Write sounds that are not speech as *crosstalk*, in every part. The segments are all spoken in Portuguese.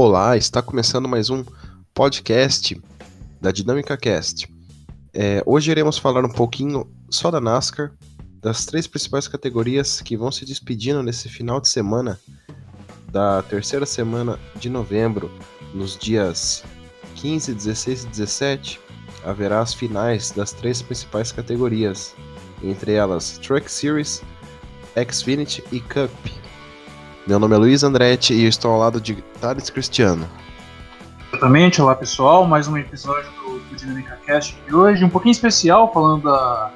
Olá, está começando mais um podcast da Dinâmica Cast. É, hoje iremos falar um pouquinho só da NASCAR, das três principais categorias que vão se despedindo nesse final de semana da terceira semana de novembro, nos dias 15, 16 e 17, haverá as finais das três principais categorias, entre elas Truck Series, Xfinity e Cup. Meu nome é Luiz Andretti e eu estou ao lado de Thales Cristiano. Exatamente, olá pessoal, mais um episódio do, do Dinâmica Cast de hoje, um pouquinho especial, falando da,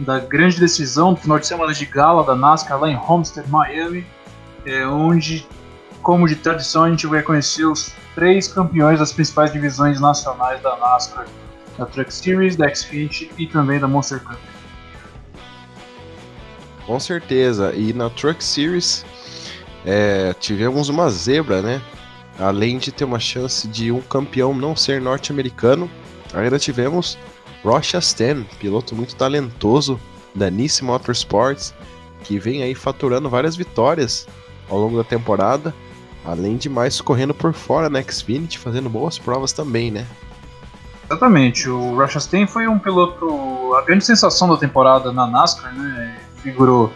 da grande decisão do final de semana de gala da NASCAR lá em Homestead, Miami, é, onde, como de tradição, a gente vai conhecer os três campeões das principais divisões nacionais da NASCAR, da Truck Series, da Xfinity e também da Monster Cup. Com certeza, e na Truck Series é, tivemos uma zebra, né? Além de ter uma chance de um campeão não ser norte-americano, ainda tivemos Ross Chastain, piloto muito talentoso da Nice Motorsports, que vem aí faturando várias vitórias ao longo da temporada, além de mais correndo por fora na Xfinity, fazendo boas provas também, né? Exatamente, o Ross Chastain foi um piloto, a grande sensação da temporada na NASCAR, né? Figurou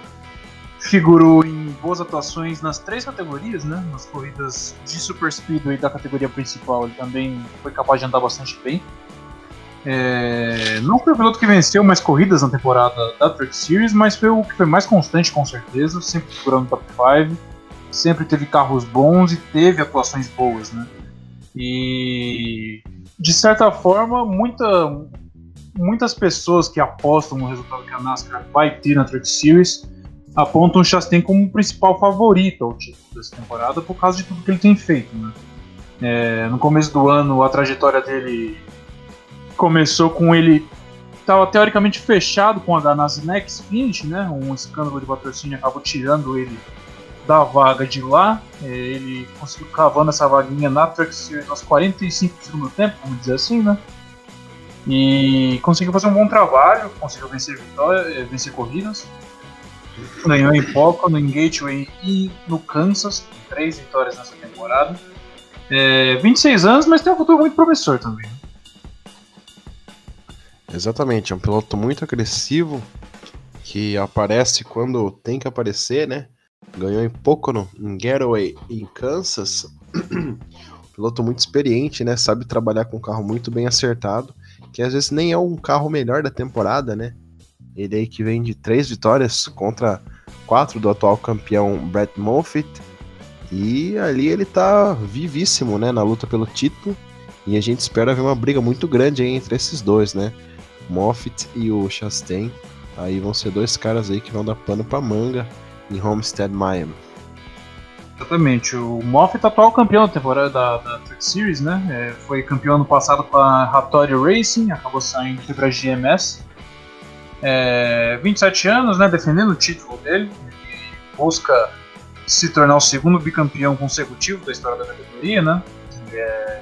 figurou em boas atuações nas três categorias, né? Nas corridas de Super Speedway da categoria principal, ele também foi capaz de andar bastante bem. É, não foi o piloto que venceu mais corridas na temporada da Truck Series, mas foi o que foi mais constante com certeza, sempre no top 5, sempre teve carros bons e teve atuações boas, né? E de certa forma, muita, muitas pessoas que apostam no resultado que a NASCAR vai ter na Truck Series apontam o Chastain como principal favorito ao título dessa temporada por causa de tudo que ele tem feito. Né? É, no começo do ano, a trajetória dele começou com ele estava teoricamente fechado com a Ganassi Next Finish, né? Um escândalo de patrocínio acabou tirando ele da vaga de lá. É, ele conseguiu cavando essa vaguinha na Truck Series aos 45 do tempo, vamos dizer assim, né? E conseguiu fazer um bom trabalho, conseguiu vencer, vitória, vencer corridas. Ganhou em Pocono, em Gateway e no Kansas, três vitórias nessa temporada. É, 26 anos, mas tem um futuro muito promissor também. Exatamente, é um piloto muito agressivo que aparece quando tem que aparecer, né? Ganhou em Pocono, em Getaway e em Kansas. *clears throat* piloto muito experiente, né? Sabe trabalhar com um carro muito bem acertado, que às vezes nem é um carro melhor da temporada, né? Ele aí que vem de três vitórias contra quatro do atual campeão Brett Moffitt. E ali ele tá vivíssimo, né, na luta pelo título. E a gente espera ver uma briga muito grande aí entre esses dois, né? Moffitt e o Chastain. Aí vão ser dois caras aí que vão dar pano pra manga em Homestead, Miami. Exatamente. O Moffitt, atual campeão da temporada da, da Truck Series, né? É, foi campeão ano passado com a Racing, acabou saindo para a GMS. É, 27 anos, né, defendendo o título dele, busca se tornar o segundo bicampeão consecutivo da história da categoria, né? É,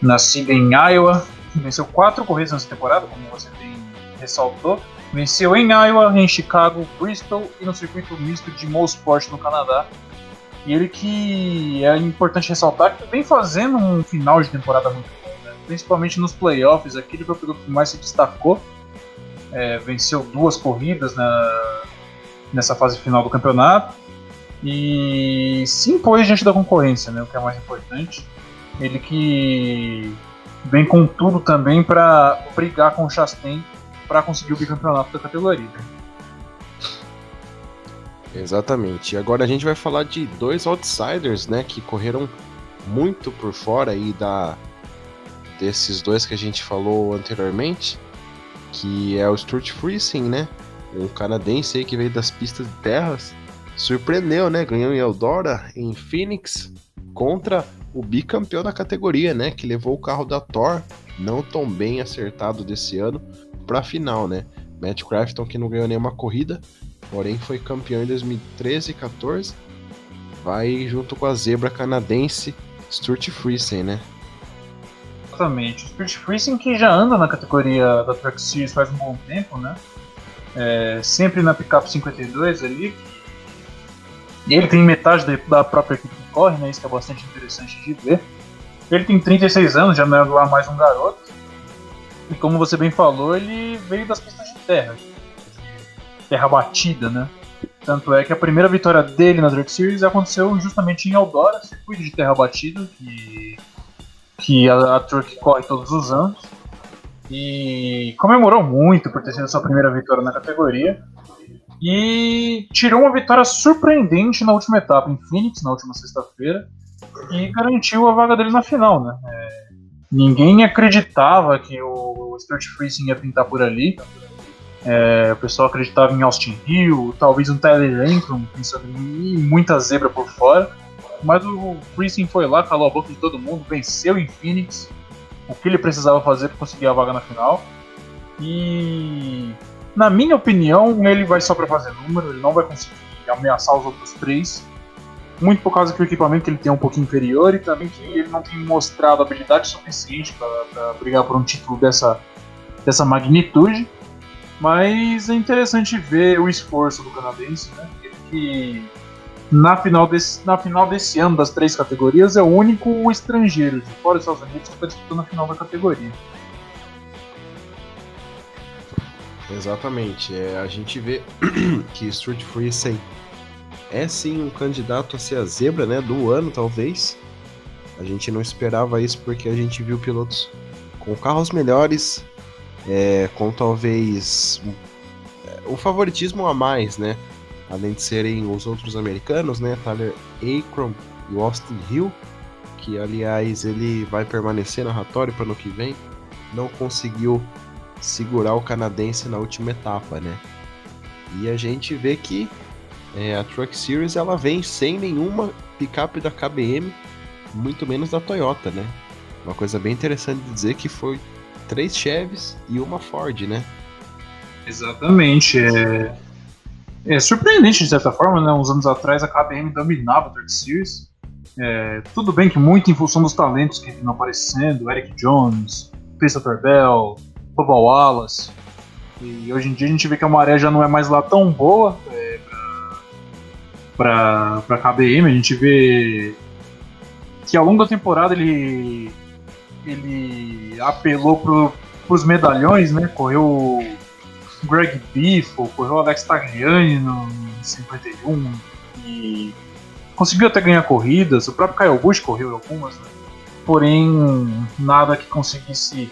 nascido em Iowa, venceu quatro corridas nessa temporada, como você bem ressaltou. Venceu em Iowa, em Chicago, Bristol e no circuito misto de Mosport no Canadá. E ele que é importante ressaltar que vem fazendo um final de temporada muito bom, né? principalmente nos playoffs. Aqui ele foi o piloto que mais se destacou é, venceu duas corridas na, nessa fase final do campeonato e se impôs diante da concorrência, né, o que é mais importante. Ele que vem com tudo também para brigar com o Chastain para conseguir o bicampeonato da categoria. Exatamente. Agora a gente vai falar de dois outsiders, né, que correram muito por fora aí da desses dois que a gente falou anteriormente que é o Stuart Friesen, né? Um canadense aí que veio das pistas de terras. Surpreendeu, né? Ganhou em Eldora, em Phoenix, contra o bicampeão da categoria, né? Que levou o carro da Thor, não tão bem acertado desse ano, para a final, né? Matt Crafton que não ganhou nenhuma corrida, porém foi campeão em 2013 e 14. Vai junto com a zebra canadense Stuart Friesen, né? Exatamente. O Spirit Freezing que já anda na categoria da Truck Series faz um bom tempo, né? É, sempre na pickup 52 ali. E ele tem metade da, própria equipe de corre, né? Isso que é bastante interessante de ver. Ele tem 36 anos, já não é lá mais um garoto. E como você bem falou, ele veio das pistas de terra. Terra batida, né? Tanto é que a primeira vitória dele na Dirt Series aconteceu justamente em Eldora, circuito de terra batida, que, que a, a Truck corre todos os anos. E comemorou muito por ter sido sua primeira vitória na categoria. E tirou uma vitória surpreendente na última etapa, em Phoenix, na última sexta-feira, e garantiu a vaga dele na final, né? É, ninguém acreditava que o Stuart Freezing ia pintar por ali. É, o pessoal acreditava em Austin Hill, talvez um Tyler Lankton, pensando em muita zebra por fora. Mas o Freezing foi lá, calou a boca de todo mundo, venceu em Phoenix o que ele precisava fazer para conseguir a vaga na final. E na minha opinião, ele vai só para fazer número, ele não vai conseguir ameaçar os outros três. Muito por causa que o equipamento que ele tem é um pouco inferior e também que ele não tem mostrado habilidade suficiente para brigar por um título dessa, dessa magnitude. Mas é interessante ver o esforço do canadense, né? Ele que na final, desse, na final desse ano das três categorias é o único estrangeiro de fora dos Estados Unidos que está disputando a final da categoria. Exatamente. É, a gente vê *clears throat* que Street Freestyle é sim um candidato a ser a zebra né, do ano, talvez. A gente não esperava isso porque a gente viu pilotos com carros melhores, é, com talvez o favoritismo a mais, né? Além de serem os outros americanos, né? Tyler Akron e Austin Hill, que aliás ele vai permanecer narratório para no que vem, não conseguiu segurar o canadense na última etapa, né? E a gente vê que é, a Truck Series ela vem sem nenhuma picape da KBM, muito menos da Toyota, né? Uma coisa bem interessante de dizer que foi três Chevys e uma Ford, né? Exatamente. É, é surpreendente de certa forma, né? Uns anos atrás a KBM dominava a Truck Series. É, tudo bem que muito em função dos talentos que vinham aparecendo, Eric Jones, Christopher Bell, Bubba Wallace. E hoje em dia a gente vê que a maré já não é mais lá tão boa é, para para KBM. A gente vê que ao longo da temporada ele ele apelou pro, pros medalhões, né? Correu Greg Biffle, correu Alex Tagliani no 51 e conseguiu até ganhar corridas. O próprio Kyle Busch correu algumas, né? porém nada que conseguisse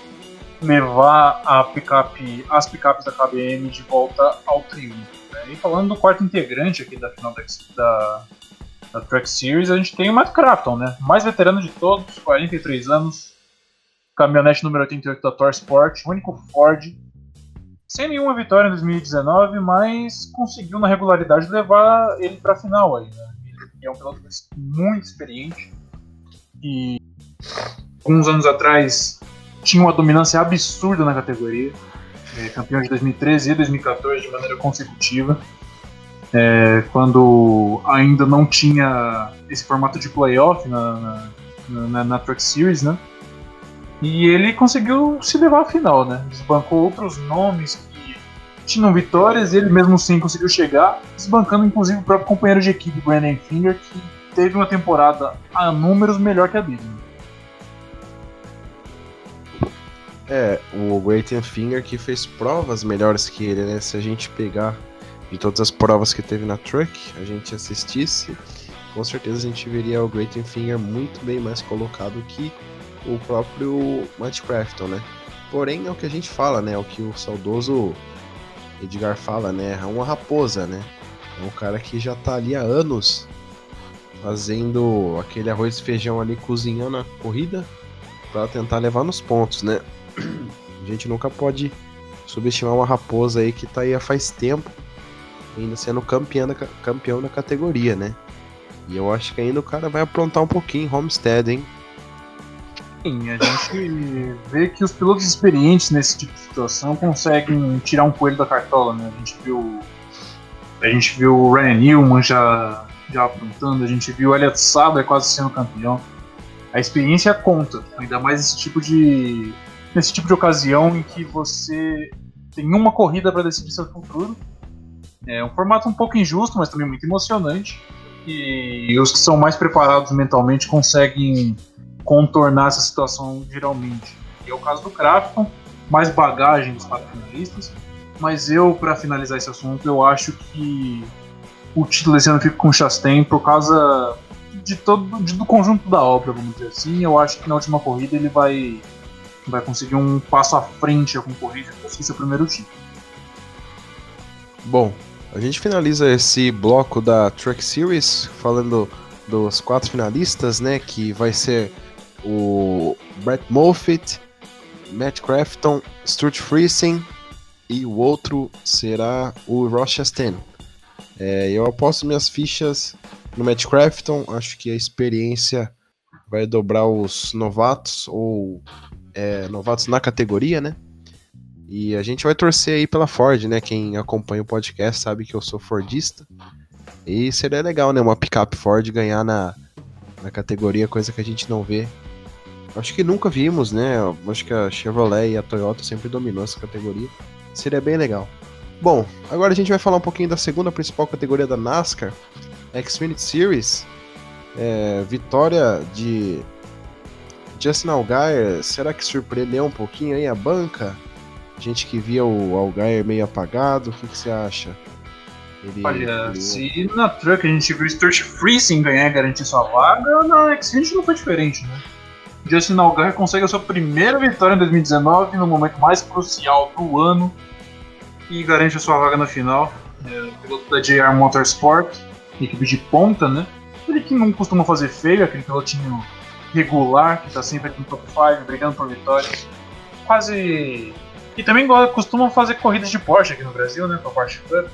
levar a picape, as picapes da KBM de volta ao triunfo. Né? E falando do quarto integrante aqui da final da, da, da Track Series, a gente tem o Matt Crafton, né? mais veterano de todos, 43 anos, caminhonete número 88 da Tor Sport, único Ford, sem nenhuma vitória em 2019, mas conseguiu na regularidade levar ele para a final aí. Né? Ele é um piloto muito experiente e alguns anos atrás tinha uma dominância absurda na categoria. É, campeão de 2013 e 2014 de maneira consecutiva. É, quando ainda não tinha esse formato de playoff na, na, na, na Truck Series, né? E ele conseguiu se levar à final, né? Desbancou outros nomes que tinham vitórias e ele mesmo assim conseguiu chegar, desbancando inclusive o próprio companheiro de equipe, Brandon Finger, que teve uma temporada a números melhor que a dele. É, o Great Finger que fez provas melhores que ele, né? Se a gente pegar de todas as provas que teve na Truck, a gente assistisse, com certeza a gente veria o Great Finger muito bem mais colocado que o próprio Matt Crafton, né? Porém, é o que a gente fala, né? É o que o saudoso Edgar fala, né? É uma raposa, né? É um cara que já tá ali há anos fazendo aquele arroz e feijão ali, cozinhando a corrida para tentar levar nos pontos, né? A gente nunca pode subestimar uma raposa aí que tá aí há faz tempo, ainda sendo campeão da, campeão da categoria, né? E eu acho que ainda o cara vai aprontar um pouquinho Homestead, hein? Sim, a gente vê que os pilotos experientes nesse tipo de situação conseguem tirar um coelho da cartola, né? A gente viu. A gente viu o Ryan Newman já, já aprontando, a gente viu o Elliot Saber quase sendo campeão. A experiência conta, ainda mais esse tipo de nesse tipo de ocasião em que você tem uma corrida para decidir seu futuro. É um formato um pouco injusto, mas também muito emocionante. e os que são mais preparados mentalmente conseguem contornar essa situação geralmente. E é o caso do Crafton, mais bagagem dos quatro finalistas. Mas eu, para finalizar esse assunto, eu acho que o título desse ano fica com o Chastain por causa de todo de, do conjunto da obra, vamos dizer assim. Eu acho que na última corrida ele vai vai conseguir um passo à frente a concorrência e conseguir seu primeiro título. Bom, a gente finaliza esse bloco da Track Series falando dos quatro finalistas, né? Que vai ser o Brett Moffitt, Matt Crafton, Stuart Friesen e o outro será o Ross. É, eu aposto minhas fichas no Matt Crafton, acho que a experiência vai dobrar os novatos ou é, novatos na categoria, né? E a gente vai torcer aí pela Ford, né? Quem acompanha o podcast sabe que eu sou Fordista. E seria legal, né? Uma picape Ford ganhar na, na categoria, coisa que a gente não vê. Acho que nunca vimos, né? Acho que a Chevrolet e a Toyota sempre dominou essa categoria. Seria bem legal. Bom, agora a gente vai falar um pouquinho da segunda principal categoria da NASCAR, Xfinity Series. É, vitória de Justin Allgaier, será que surpreendeu um pouquinho aí a banca? Gente que via o Allgaier meio apagado, o que, que você acha? Ele, Olha, ele... se na Truck a gente viu o Stuart Freezing ganhar e garantir sua vaga, na Xfinity não foi diferente, né? Justin Allgaier consegue a sua primeira vitória em 2019, no momento mais crucial do ano, e garante a sua vaga na final. É, piloto da JR Motorsport, equipe de ponta, né? Ele que não costuma fazer feio, aquele pilotinho regular, que está sempre aqui no top 5, brigando por vitórias. Quase. E também costuma fazer corridas de Porsche aqui no Brasil, né? Com a Porsche Cup.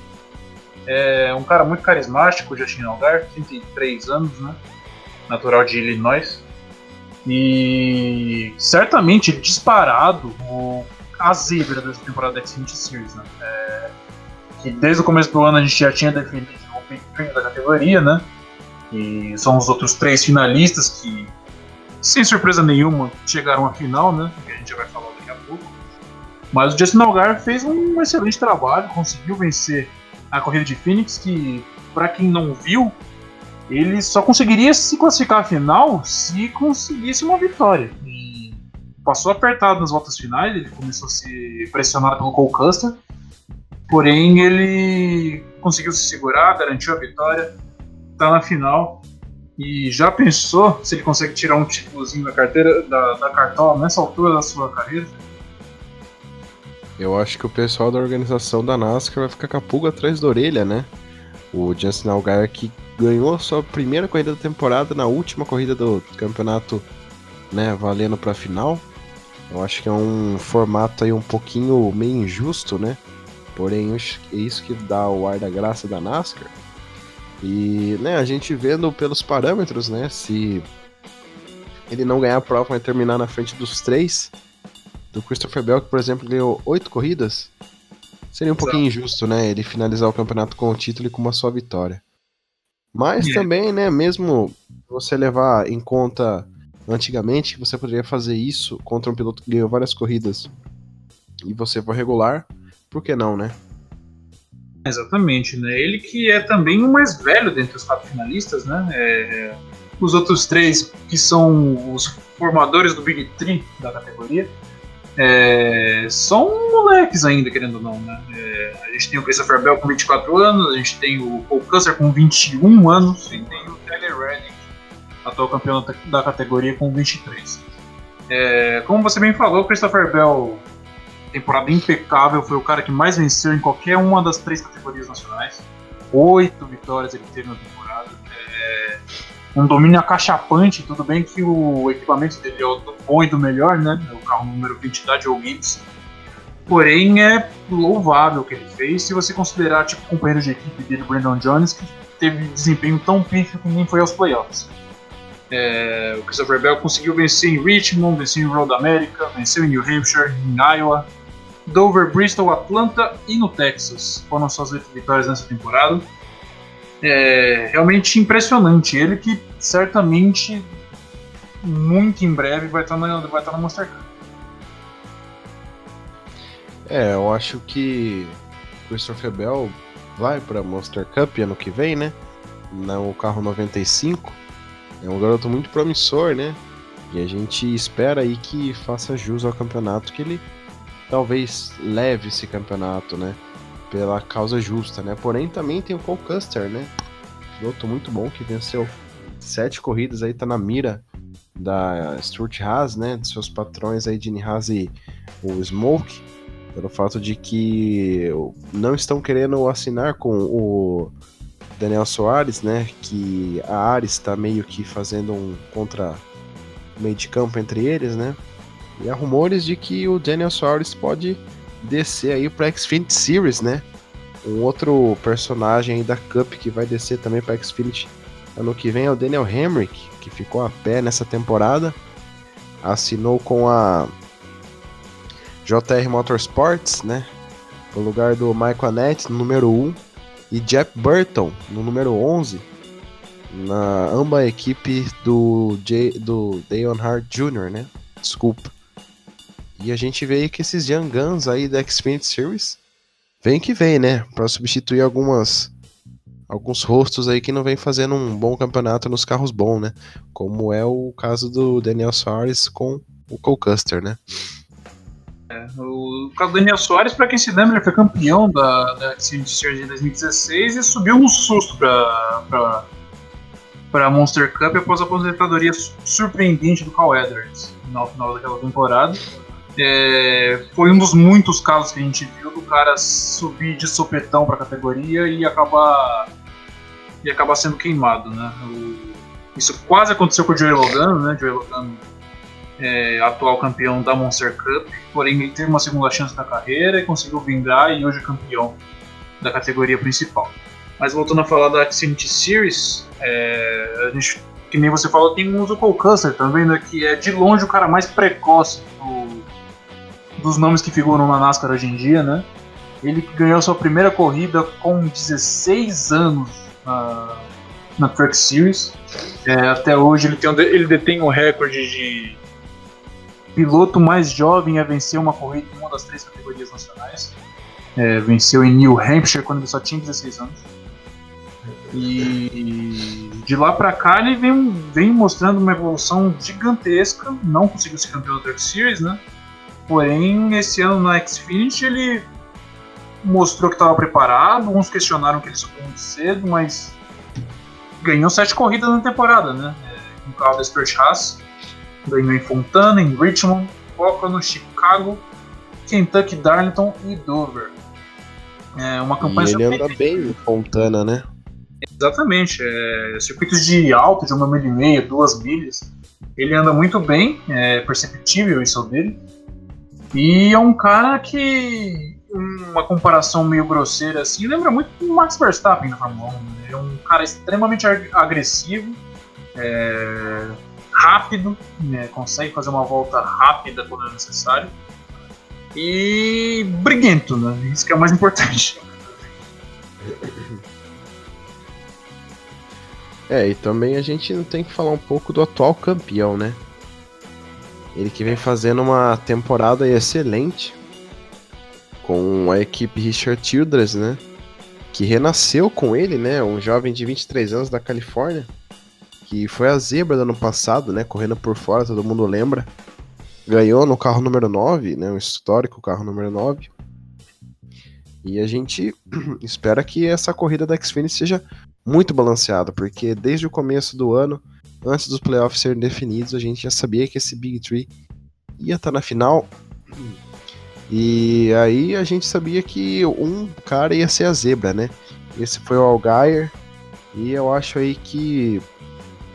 É um cara muito carismático, Justin Algar, 33 anos, né? Natural de Illinois. E certamente disparado o, a zebra dessa temporada da Xfinity Series, né? É, que desde o começo do ano a gente já tinha definido o Big Three da categoria, né? E são os outros três finalistas que sem surpresa nenhuma, chegaram à final, né? Que a gente já vai falar daqui a pouco. Mas o Justin Algar fez um excelente trabalho, conseguiu vencer a corrida de Phoenix, que, para quem não viu, ele só conseguiria se classificar à final se conseguisse uma vitória. E passou apertado nas voltas finais, ele começou a ser pressionado pelo Cole Custer, porém ele conseguiu se segurar, garantiu a vitória, está na final e já pensou se ele consegue tirar um títulozinho da carteira, da, da cartola nessa altura da sua carreira? Eu acho que o pessoal da organização da NASCAR vai ficar com a pulga atrás da orelha, né? O Justin Allgaier que ganhou sua primeira corrida da temporada na última corrida do campeonato, né, valendo para final. Eu acho que é um formato aí um pouquinho meio injusto, né? Porém, é isso que dá o ar da graça da NASCAR e, né, a gente vendo pelos parâmetros, né, se ele não ganhar a prova, vai terminar na frente dos três. Do Christopher Bell, que, por exemplo, ganhou oito corridas. Seria um Exato. pouquinho injusto, né, ele finalizar o campeonato com o título e com uma só vitória. Mas yeah. também, né, mesmo você levar em conta antigamente que você poderia fazer isso contra um piloto que ganhou várias corridas e você for regular, por que não, né? Exatamente, né? Ele que é também o mais velho dentre os quatro finalistas, né? É, os outros três, que são os formadores do Big Three da categoria, é, são moleques ainda, querendo ou não, né? É, a gente tem o Christopher Bell com 24 anos, a gente tem o Paul Custer com 21 anos e tem o Taylor Reddick, atual campeão da categoria, com 23. É, como você bem falou, o Christopher Bell temporada impecável, foi o cara que mais venceu em qualquer uma das três categorias nacionais. Oito vitórias ele teve na temporada. É um domínio acachapante, tudo bem que o equipamento dele é o do bom e do melhor, né? É o carro número 20 da Joe Gibbs. Porém, é louvável o que ele fez se você considerar tipo, o companheiro de equipe dele, Brandon Jones, que teve desempenho tão pífio que nem foi aos playoffs. É, o Christopher Bell conseguiu vencer em Richmond, venceu em Road America, venceu em New Hampshire, em Iowa, Dover, Bristol, Atlanta e no Texas. Foram suas vitórias nessa temporada. É realmente impressionante. Ele que certamente muito em breve vai estar na, vai estar na Monster. É, eu acho que Christopher Bell vai para Monster Cup ano que vem, né? no carro 95. É um garoto muito promissor, né? E a gente espera aí que faça jus ao campeonato, que ele talvez leve esse campeonato, né? Pela causa justa, né? Porém, também tem o Cole Custer, né? Piloto muito bom que venceu sete corridas aí, tá na mira da Stuart Haas, né? De seus patrões aí, Gene Haas e o Smoke, pelo fato de que não estão querendo assinar com o Daniel Soares, né? Que a Ares está meio que fazendo um contra meio de campo entre eles, né? E há rumores de que o Daniel Soares pode descer aí para Xfinity Series, né? Um outro personagem aí da Cup que vai descer também para Xfinity ano que vem é o Daniel Hemrick, que ficou a pé nessa temporada. Assinou com a JR Motorsports, né? No lugar do Michael Annette, no número 1, e Jeff Burton, no número 11, na amba equipe do, J, do Dale Hart Jr., né? Desculpa. E a gente vê que esses Young Guns aí da Xfinity Series vem que vem, né? Para substituir algumas alguns rostos aí que não vem fazendo um bom campeonato nos carros bons, né? Como é o caso do Daniel Soares com o Cole Custer, né? É, o caso do Daniel Soares, para quem se lembra, ele foi campeão da, da Xfinity Series em 2016 e subiu um susto para para Monster Cup após a aposentadoria surpreendente do Cal Edwards no final daquela temporada. É, foi um dos muitos casos que a gente viu do cara subir de sopetão para a categoria e acabar e acabar sendo queimado, né? O, isso quase aconteceu com o Joey Logano, né? Joey Logano é, atual campeão da Monster Cup, porém ele teve uma segunda chance na carreira e conseguiu vingar e hoje é campeão da categoria principal. Mas voltando a falar da Xfinity Series, é, a gente, que nem você falou, tem uso Cole Custer também, né, que é de longe o cara mais precoce do, dos nomes que figuram na NASCAR hoje em dia, né? Ele ganhou sua primeira corrida com 16 anos na, na Truck Series. É, até hoje ele, tem, ele detém o recorde de piloto mais jovem a vencer uma corrida em uma das três categorias nacionais. É, venceu em New Hampshire quando ele só tinha 16 anos. E de lá para cá ele vem, vem mostrando uma evolução gigantesca. Não conseguiu ser campeão da Truck Series, né? Porém, esse ano na Xfinity ele mostrou que estava preparado. Uns questionaram que ele subiu muito cedo, mas ganhou sete corridas na temporada, né? É, no carro da Stuart Haas. Ganhou em Fontana, em Richmond, Pocono, Chicago, Kentucky, Darlington e Dover. É uma campanha e ele anda bem em Fontana, né? Exatamente. É, circuitos de alto, de uma milha e meia, duas milhas. Ele anda muito bem, é perceptível isso dele. E é um cara que, uma comparação meio grosseira assim, lembra muito o Max Verstappen na Fórmula 1. Né? É um cara extremamente agressivo, é, rápido, né? consegue fazer uma volta rápida quando é necessário. E briguento, né? Isso que é o mais importante. É, e também a gente tem que falar um pouco do atual campeão, né? Ele que vem fazendo uma temporada excelente com a equipe Richard Childress, né? Que renasceu com ele, né? Um jovem de 23 anos da Califórnia, que foi a zebra do ano passado, né? Correndo por fora, todo mundo lembra. Ganhou no carro número 9, né? Um histórico carro número 9. E a gente *clears throat* espera que essa corrida da Xfinity seja muito balanceada, porque desde o começo do ano, antes dos playoffs serem definidos, a gente já sabia que esse Big Three ia estar tá na final. E aí a gente sabia que um cara ia ser a zebra, né? Esse foi o Algair. E eu acho aí que,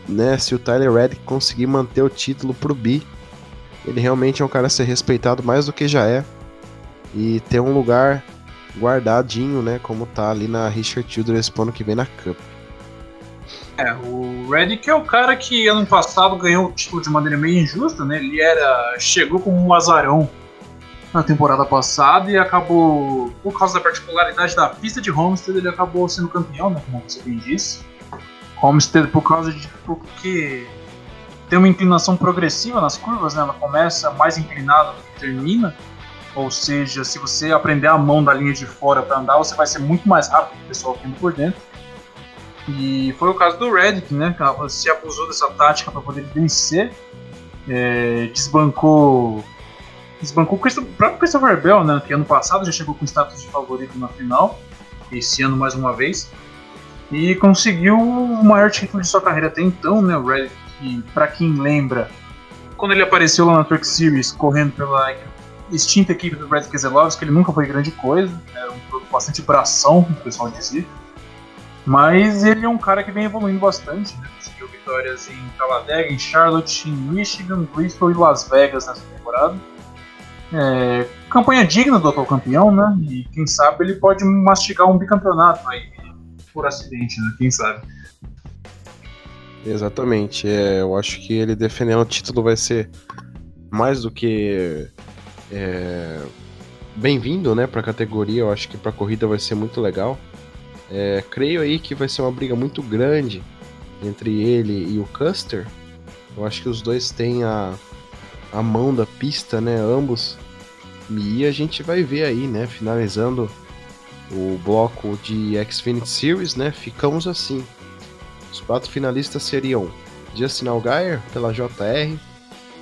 né, se o Tyler Reddick conseguir manter o título pro B, ele realmente é um cara a ser respeitado mais do que já é. E ter um lugar guardadinho, né? Como tá ali na Richard Childress pro ano que vem na Cup. É, o Reddick é o cara que ano passado ganhou o título de maneira meio injusta, né? Ele era. chegou como um azarão na temporada passada e acabou, por causa da particularidade da pista de Homestead, ele acabou sendo campeão, né? Como você bem disse. Homestead por causa de. porque tem uma inclinação progressiva nas curvas, né? Ela começa mais inclinada do que termina. Ou seja, se você aprender a mão da linha de fora para andar, você vai ser muito mais rápido que o pessoal que anda por dentro. E foi o caso do Redick, né? Que se abusou dessa tática para poder vencer. É, desbancou. Desbancou o próprio Christopher Bell, né? Que ano passado já chegou com status de favorito na final. Esse ano mais uma vez. E conseguiu o maior título de sua carreira até então, né? O Redick, que, pra quem lembra, quando ele apareceu lá na Turk Series, correndo pela extinta equipe do Brad Keselowski, ele nunca foi grande coisa, era um bastante bração, o pessoal dizia. Mas ele é um cara que vem evoluindo bastante, né? Conseguiu vitórias em Talladega, em Charlotte, em Michigan, Bristol e Las Vegas nessa temporada. É, campanha digna do atual campeão, né? E quem sabe ele pode mastigar um bicampeonato aí, por acidente, né? Quem sabe. Exatamente. É, eu acho que ele defendendo o título vai ser mais do que é, bem-vindo, né, para a categoria. Eu acho que para a corrida vai ser muito legal. É, creio aí que vai ser uma briga muito grande entre ele e o Custer. Eu acho que os dois têm a, a mão da pista, né, ambos. E a gente vai ver aí, né, finalizando o bloco de Xfinity Series, né, ficamos assim. Os quatro finalistas seriam Justin Allgaier pela JR,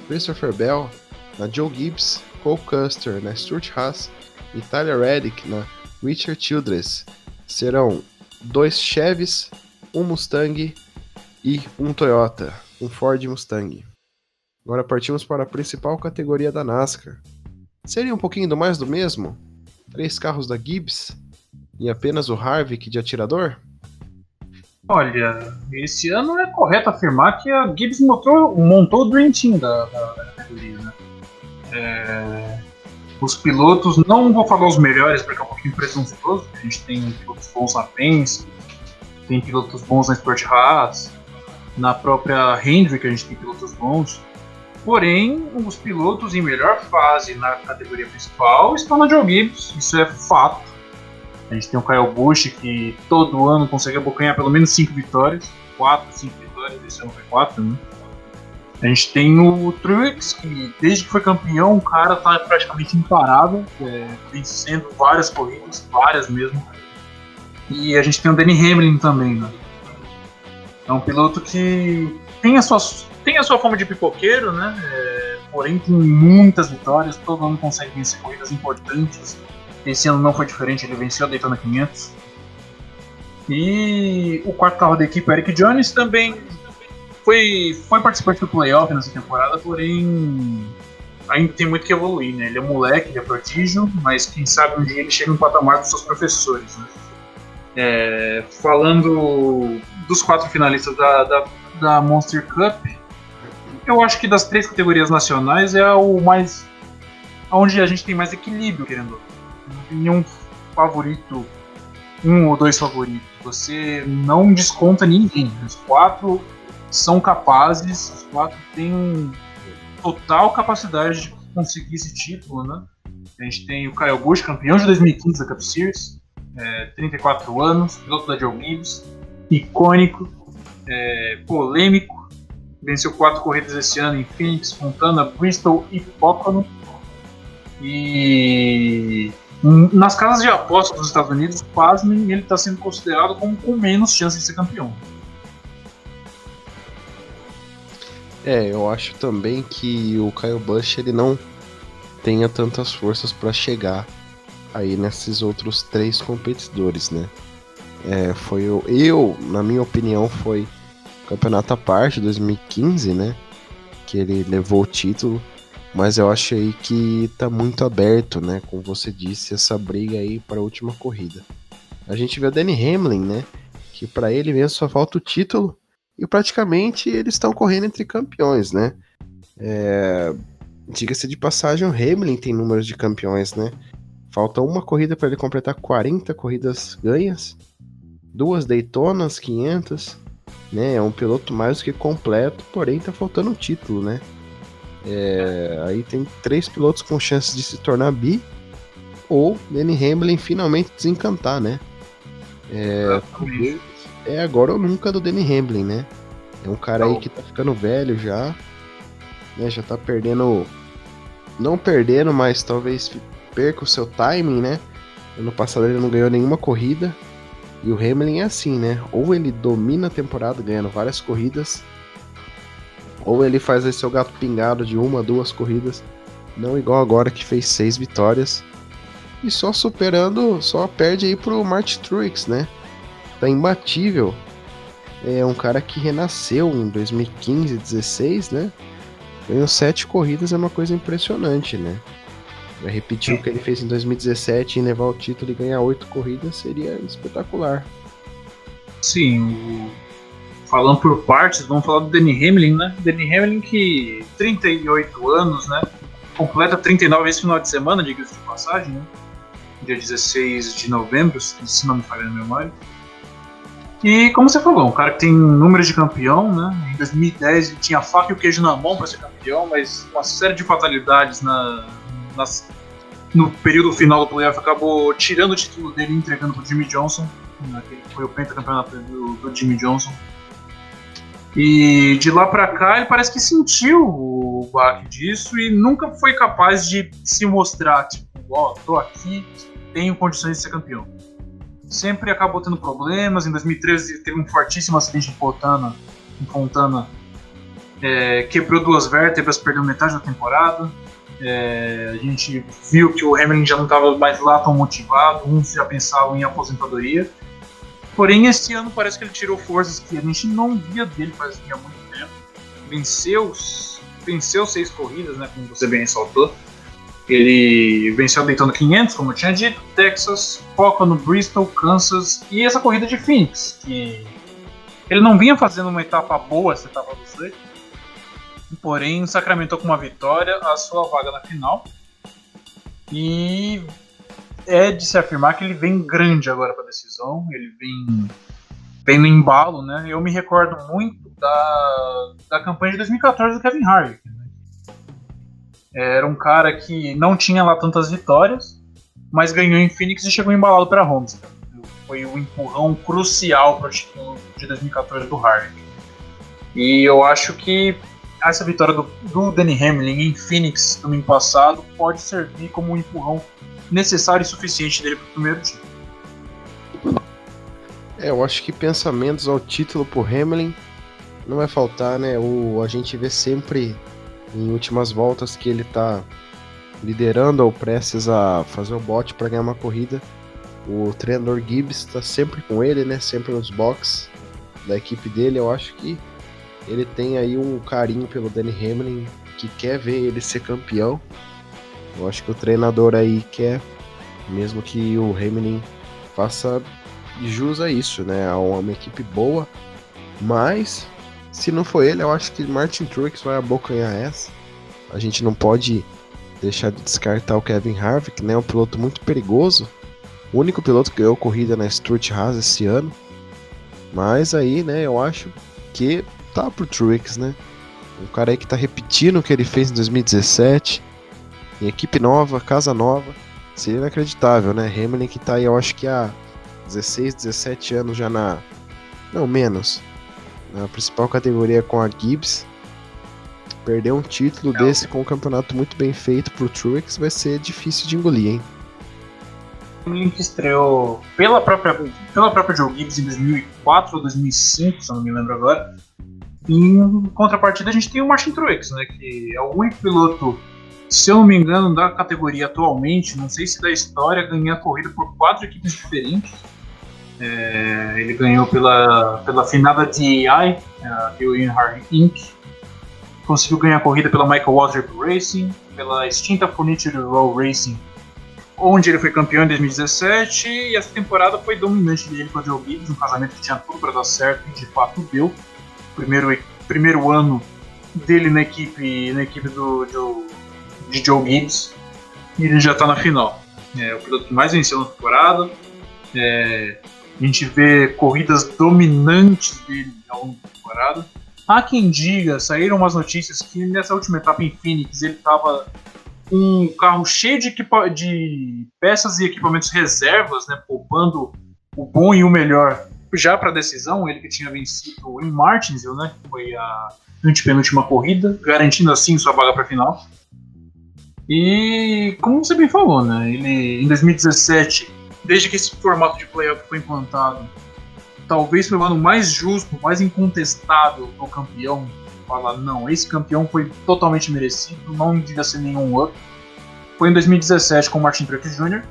Christopher Bell na Joe Gibbs, Cole Custer na Stuart Haas e Tyler Reddick na Richard Childress. Serão dois Chevys, um Mustang e um Toyota, um Ford Mustang. Agora partimos para a principal categoria da NASCAR. Seria um pouquinho do mais do mesmo? Três carros da Gibbs e apenas o Harvick de atirador? Olha, esse ano é correto afirmar que a Gibbs montou, montou o Dream Team da, da, categoria, né? É, os pilotos, não vou falar os melhores porque é um pouquinho presunçoso, a gente tem pilotos bons na Penske, tem pilotos bons na Sport Haas, na própria Hendrick a gente tem pilotos bons, porém os pilotos em melhor fase na categoria principal estão na Joe Gibbs, isso é fato. A gente tem o Kyle Busch, que todo ano consegue abocanhar pelo menos 5 vitórias. 4, 5 vitórias, esse ano foi 4, né? A gente tem o Truex, que desde que foi campeão, o cara tá praticamente imparável, é, vencendo várias corridas, várias mesmo. E a gente tem o Danny Hamlin também, né? É um piloto que tem a sua, tem a sua forma de pipoqueiro, né? É, porém tem muitas vitórias, todo ano consegue vencer corridas importantes esse ano não foi diferente, ele venceu a Daytona 500. E o quarto carro da equipe, Eric Jones, também foi, foi participante do playoff nessa temporada, porém ainda tem muito que evoluir, né? Ele é moleque, ele é prodígio, mas quem sabe um dia ele chega no patamar dos seus professores, né? É, falando dos quatro finalistas da, da, da, Monster Cup, eu acho que das três categorias nacionais é o mais. onde a gente tem mais equilíbrio, querendo nenhum favorito, um ou dois favoritos. Você não desconta ninguém. Os quatro são capazes, os quatro têm total capacidade de conseguir esse título, né? A gente tem o Kyle Busch, campeão de 2015 da Cup Series, é, 34 anos, piloto da Joe Gibbs, icônico, é, polêmico, venceu quatro corridas esse ano em Phoenix, Fontana, Bristol e Pocono. E nas casas de apostas dos Estados Unidos, pasmem, ele está sendo considerado como com menos chance de ser campeão. É, eu acho também que o Kyle Busch ele não tenha tantas forças para chegar aí nesses outros três competidores, né? É, foi o eu, na minha opinião, foi campeonato à parte 2015, né? Que ele levou o título mas eu achei que tá muito aberto, né? Como você disse, essa briga aí para a última corrida. A gente vê o Danny Hamlin, né? Que para ele mesmo só falta o título e praticamente eles estão correndo entre campeões, né? É... Diga-se de passagem, o Hamlin tem números de campeões, né? Falta uma corrida para ele completar 40 corridas ganhas, duas Daytonas, 500, né? É um piloto mais do que completo, porém tá faltando o título, né? É, aí tem três pilotos com chances de se tornar bi ou Danny Hamlin finalmente desencantar, né? É, é agora ou nunca do Danny Hamlin, né? É um cara aí que tá ficando velho já, né? Já tá perdendo, não perdendo, mas talvez perca o seu timing, né? Ano passado ele não ganhou nenhuma corrida E o Hamilton é assim, né? Ou ele domina a temporada ganhando várias corridas, ou ele faz esse seu gato pingado de uma, duas corridas, não igual agora que fez seis vitórias. E só superando, só perde aí pro Martin Truex, né? Tá imbatível. É um cara que renasceu em 2015, 16, né? Ganhou sete corridas, é uma coisa impressionante, né? Vai repetir o que ele fez em 2017 e levar o título e ganhar oito corridas seria espetacular. Sim, falando por partes, vamos falar do Danny Hamlin, né? Danny Hamlin que 38 anos, né? Completa 39 esse final de semana, diga-se de passagem, né? Dia 16 de novembro, se não me falha a memória. E como você falou, um cara que tem números de campeão, né? Em 2010 ele tinha a faca e o queijo na mão para ser campeão, mas uma série de fatalidades na, nas, no período final do playoff acabou tirando o título dele e entregando pro Jimmy Johnson, né, que foi o pentacampeonato do, do Jimmy Johnson. E de lá para cá ele parece que sentiu o baque disso e nunca foi capaz de se mostrar, tipo, ó, oh, tô aqui, tenho condições de ser campeão sempre acabou tendo problemas. Em 2013 teve um fortíssimo acidente em Fontana, em Fontana é, quebrou duas vértebras, perdeu metade da temporada. É, a gente viu que o Hamilton já não estava mais lá tão motivado, uns já pensavam em aposentadoria. Porém, esse ano parece que ele tirou forças que a gente não via dele fazia muito tempo. Venceu, venceu seis corridas, né, como você bem ressaltou. Ele venceu Daytona 500, como eu tinha dito, Texas, foca no Bristol, Kansas e essa corrida de Phoenix, que ele não vinha fazendo uma etapa boa, essa etapa do Slade, porém sacramentou com uma vitória a sua vaga na final. E é de se afirmar que ele vem grande agora para a decisão, ele vem, vem no embalo, né? Eu me recordo muito da, da campanha de 2014 do Kevin Harvick, né? Era um cara que não tinha lá tantas vitórias, mas ganhou em Phoenix e chegou embalado para Holmes. Foi o um empurrão crucial para o título de 2014 do Harvick. E eu acho que essa vitória do, do Danny Hamlin em Phoenix domingo passado pode servir como um empurrão necessário e suficiente dele para o primeiro título. É, eu acho que pensamentos ao título por Hamlin não vai faltar, né? O, a gente vê sempre em últimas voltas que ele tá liderando ou prestes a fazer o bote para ganhar uma corrida. O treinador Gibbs está sempre com ele, né? Sempre nos box da equipe dele. Eu acho que ele tem aí um carinho pelo Danny Hamlin, que quer ver ele ser campeão. Eu acho que o treinador aí quer, mesmo que o Hamlin faça jus a isso, né? A uma equipe boa, mas se não for ele, eu acho que Martin Truex vai abocanhar essa. A gente não pode deixar de descartar o Kevin Harvick, né? Um piloto muito perigoso. O único piloto que ganhou corrida na Stuart Haas esse ano. Mas aí, né, eu acho que tá pro Truex, né? Um cara aí que tá repetindo o que ele fez em 2017. Em equipe nova, casa nova. Seria inacreditável, né? Hamilton que tá aí, eu acho que há 16, 17 anos já na. Não, menos na principal categoria com a Gibbs. Perder um título Não. desse com um campeonato muito bem feito pro Truex vai ser difícil de engolir, hein? que estreou pela própria, pela própria Joe Gibbs em 2004 ou 2005, se eu não me lembro agora. Em contrapartida, a gente tem o Martin Truex, né, que é o único piloto, se eu não me engano, da categoria atualmente, não sei se da história, ganhar corrida por quatro equipes diferentes. É, ele ganhou pela, pela finada DAI, a Hill Earnhardt Inc. Conseguiu ganhar a corrida pela Michael Waltrip Racing, pela extinta Furniture Row Racing, onde ele foi campeão em 2017. E essa temporada foi dominante dele com a Joe Gibbs, um casamento que tinha tudo para dar certo e de fato deu. Primeiro, primeiro ano dele na equipe, na equipe do, do de Joe Gibbs e ele já está na final. É o piloto que mais venceu na temporada. É, a gente vê corridas dominantes dele ao longo da temporada. Há quem diga, saíram umas notícias que nessa última etapa em Phoenix ele estava com um carro cheio de, de peças e equipamentos reservas, né, poupando o bom e o melhor já para a decisão. Ele que tinha vencido em Martinsville, né, foi a antepenúltima corrida, garantindo assim sua vaga para a final. E como você bem falou, né, ele em 2017 desde que esse formato de playoff foi implantado, talvez foi o ano mais justo, mais incontestável do campeão. Falar, não, esse campeão foi totalmente merecido, não devia ser nenhum up. Foi em 2017 com o Martin Truex Jr.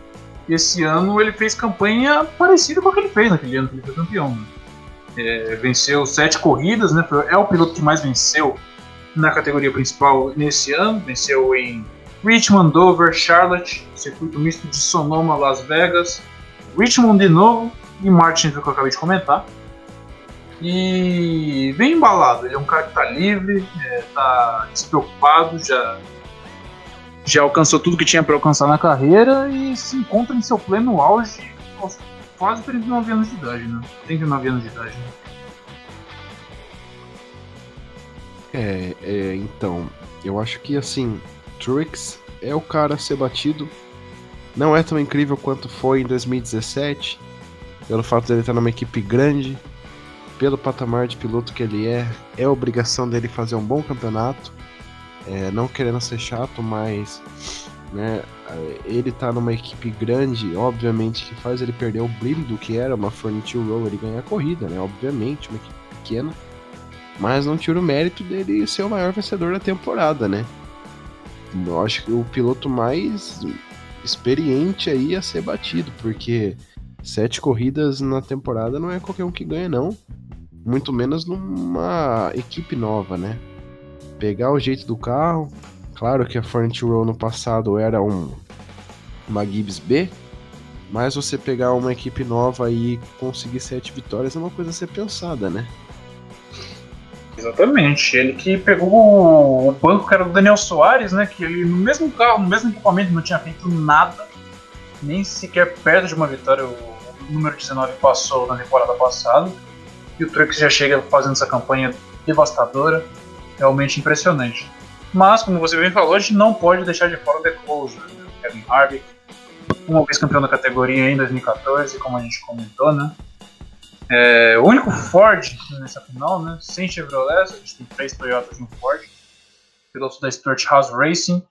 Esse ano ele fez campanha parecida com a que ele fez naquele ano que ele foi campeão. Né? É, venceu sete corridas, né? É o piloto que mais venceu na categoria principal nesse ano. Venceu em Richmond, Dover, Charlotte, circuito misto de Sonoma, Las Vegas, Richmond de novo e Martin, que eu acabei de comentar. E bem embalado, ele é um cara que tá livre, é, tá despreocupado, já, já alcançou tudo que tinha para alcançar na carreira e se encontra em seu pleno auge aos quase 39 anos de idade, né? 39 anos de idade, né? É, é, então, eu acho que assim, Truex é o cara a ser batido. Não é tão incrível quanto foi em 2017, pelo fato dele estar numa equipe grande, pelo patamar de piloto que ele é, é obrigação dele fazer um bom campeonato. É, não querendo ser chato, mas né, ele tá numa equipe grande, obviamente que faz ele perder o brilho do que era uma Furniture Row, ele ganhar a corrida, né? Obviamente, uma equipe pequena. Mas não tira o mérito dele ser o maior vencedor da temporada, né? Eu acho que o piloto mais experiente aí a ser batido, porque sete corridas na temporada não é qualquer um que ganha, não. Muito menos numa equipe nova, né? Pegar o jeito do carro. Claro que a Furniture Row no passado era um, uma Gibbs B, mas você pegar uma equipe nova e conseguir sete vitórias é uma coisa a ser pensada, né? Exatamente. Ele que pegou o banco que era do Daniel Soares, né? Que ele no mesmo carro, no mesmo equipamento, não tinha feito nada, nem sequer perto de uma vitória. O número 19 passou na temporada passada. E o Truex já chega fazendo essa campanha devastadora. Realmente impressionante. Mas, como você bem falou, a gente não pode deixar de fora o The Closer, né? Kevin Harvick, uma vez campeão da categoria em 2014, como a gente comentou, né? É, o único Ford nessa final, né? Sem Chevrolet, a gente tem três Toyotas no Ford. Piloto da Stuart House Racing.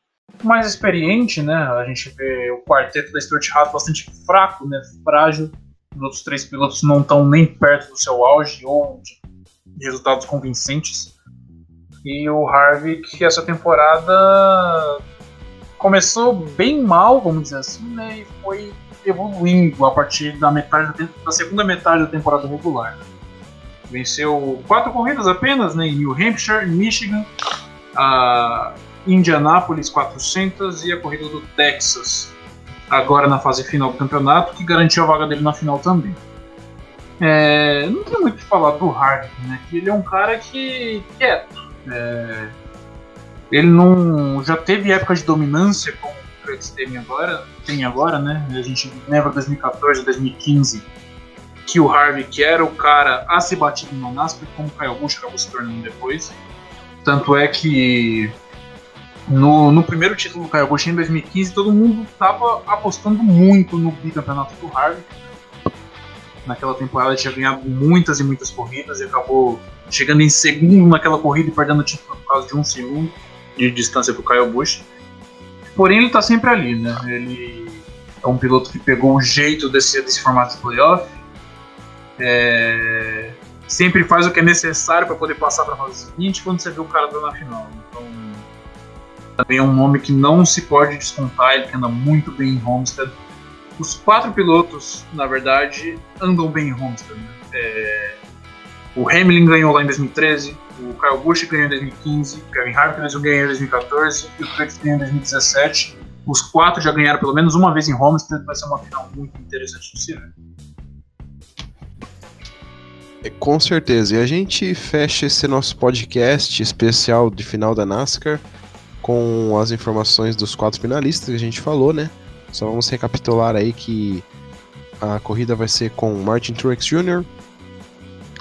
Mais experiente, né? A gente vê o quarteto da Stuart House bastante fraco, né? Frágil. Os outros três pilotos não estão nem perto do seu auge ou de resultados convincentes. E o Harvick, essa temporada começou bem mal, vamos dizer assim, né? E foi evoluindo a partir da metade da, segunda metade da temporada regular. Venceu quatro corridas apenas, né, em New Hampshire, Michigan, a Indianapolis 400 e a corrida do Texas, agora na fase final do campeonato, que garantiu a vaga dele na final também. É, não tem muito o que falar do Harvick, né? Que ele é um cara que quieto. É, ele não já teve época de dominância como Freitas tem agora, tem agora, né? A gente lembra 2014, 2015, que o Harvey que era o cara a se batido no NASCAR, como o Kyle Busch acabou se tornando depois. Tanto é que no, no primeiro título do Kyle Busch em 2015, todo mundo estava apostando muito no bicampeonato do Harvey. Naquela temporada ele tinha ganhado muitas e muitas corridas e acabou chegando em segundo naquela corrida e perdendo o título por causa de um segundo de distância para o Kyle Busch. Porém, ele tá sempre ali, né? Ele é um piloto que pegou o jeito desse, desse formato de playoff. É, sempre faz o que é necessário para poder passar para a fase seguinte quando você vê o cara na final. Então, também é um nome que não se pode descontar, ele anda muito bem em Homestead. Os quatro pilotos, na verdade, andam bem em Homestead. Né? É, o Hamilton ganhou lá em 2013, o Kyle Busch ganhou em 2015, o Kevin Harvick ganhou em 2014 e o Truex ganhou em 2017. Os quatro já ganharam pelo menos uma vez em Homestead, vai ser uma final muito interessante de se. É, com certeza. E a gente fecha esse nosso podcast especial de final da NASCAR com as informações dos quatro finalistas que a gente falou, né? Só vamos recapitular aí que a corrida vai ser com Martin Truex Jr.,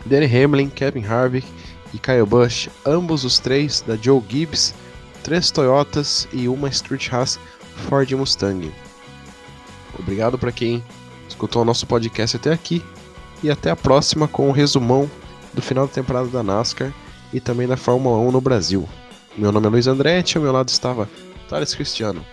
Danny Hamlin, Kevin Harvick e Kyle Busch, ambos os três da Joe Gibbs, três Toyotas e uma Street Haas Ford Mustang. Obrigado para quem escutou o nosso podcast até aqui e até a próxima com o um resumão do final da temporada da NASCAR e também da Fórmula 1 no Brasil. Meu nome é Luiz Andretti, ao meu lado estava Thales Cristiano.